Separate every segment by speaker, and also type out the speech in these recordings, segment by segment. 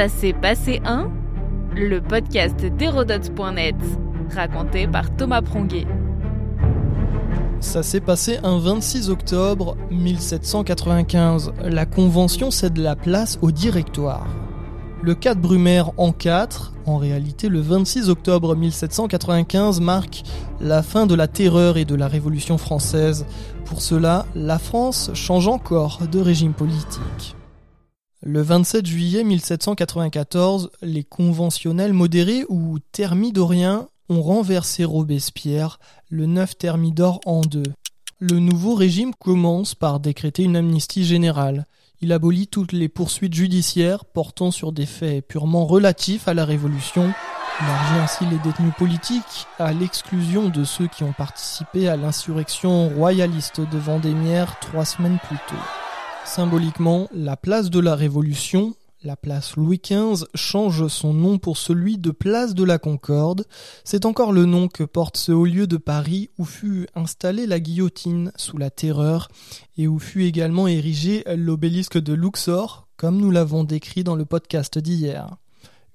Speaker 1: Ça s'est passé un Le podcast d'Hérodote.net, raconté par Thomas Pronguet.
Speaker 2: Ça s'est passé un 26 octobre 1795. La Convention cède la place au Directoire. Le cas de Brumaire en 4, en réalité le 26 octobre 1795 marque la fin de la terreur et de la Révolution française. Pour cela, la France change encore de régime politique. Le 27 juillet 1794, les conventionnels modérés ou thermidoriens ont renversé Robespierre, le 9 thermidor en deux. Le nouveau régime commence par décréter une amnistie générale. Il abolit toutes les poursuites judiciaires portant sur des faits purement relatifs à la Révolution, élargit ainsi les détenus politiques à l'exclusion de ceux qui ont participé à l'insurrection royaliste de Vendémiaire trois semaines plus tôt. Symboliquement, la place de la Révolution, la place Louis XV change son nom pour celui de place de la Concorde. C'est encore le nom que porte ce haut lieu de Paris où fut installée la guillotine sous la terreur et où fut également érigé l'obélisque de Luxor, comme nous l'avons décrit dans le podcast d'hier.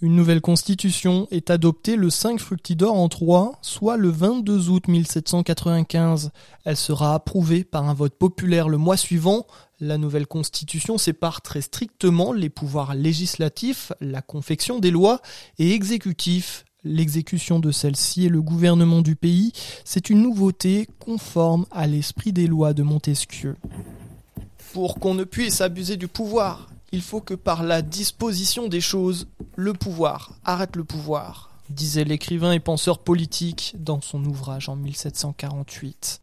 Speaker 2: Une nouvelle constitution est adoptée le 5 fructidor en 3, soit le 22 août 1795. Elle sera approuvée par un vote populaire le mois suivant. La nouvelle constitution sépare très strictement les pouvoirs législatifs, la confection des lois, et exécutifs, l'exécution de celles-ci et le gouvernement du pays. C'est une nouveauté conforme à l'esprit des lois de Montesquieu. Pour qu'on ne puisse abuser du pouvoir, il faut que par la disposition des choses, le pouvoir arrête le pouvoir, disait l'écrivain et penseur politique dans son ouvrage en 1748.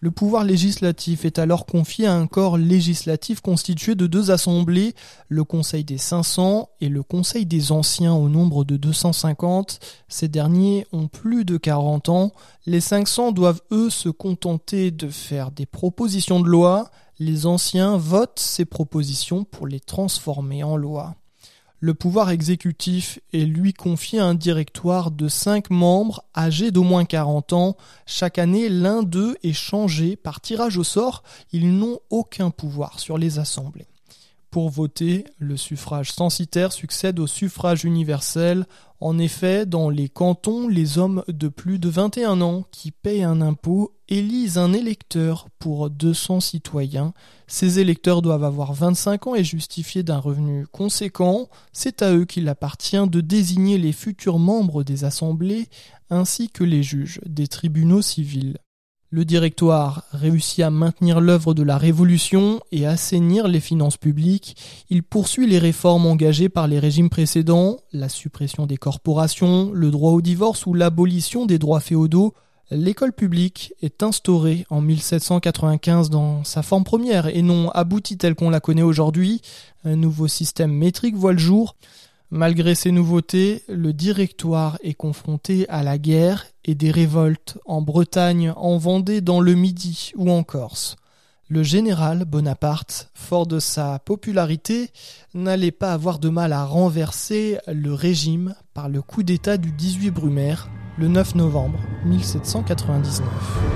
Speaker 2: Le pouvoir législatif est alors confié à un corps législatif constitué de deux assemblées, le Conseil des 500 et le Conseil des Anciens au nombre de 250. Ces derniers ont plus de 40 ans. Les 500 doivent eux se contenter de faire des propositions de loi, les anciens votent ces propositions pour les transformer en loi. Le pouvoir exécutif est lui confié à un directoire de cinq membres âgés d'au moins 40 ans. Chaque année, l'un d'eux est changé par tirage au sort. Ils n'ont aucun pouvoir sur les assemblées. Pour voter, le suffrage censitaire succède au suffrage universel. En effet, dans les cantons, les hommes de plus de 21 ans qui payent un impôt élisent un électeur pour 200 citoyens. Ces électeurs doivent avoir 25 ans et justifier d'un revenu conséquent. C'est à eux qu'il appartient de désigner les futurs membres des assemblées ainsi que les juges des tribunaux civils. Le directoire réussit à maintenir l'œuvre de la Révolution et assainir les finances publiques. Il poursuit les réformes engagées par les régimes précédents, la suppression des corporations, le droit au divorce ou l'abolition des droits féodaux. L'école publique est instaurée en 1795 dans sa forme première et non aboutie telle qu'on la connaît aujourd'hui. Un nouveau système métrique voit le jour. Malgré ces nouveautés, le directoire est confronté à la guerre et des révoltes en Bretagne, en Vendée, dans le Midi ou en Corse. Le général Bonaparte, fort de sa popularité, n'allait pas avoir de mal à renverser le régime par le coup d'État du 18 Brumaire, le 9 novembre 1799.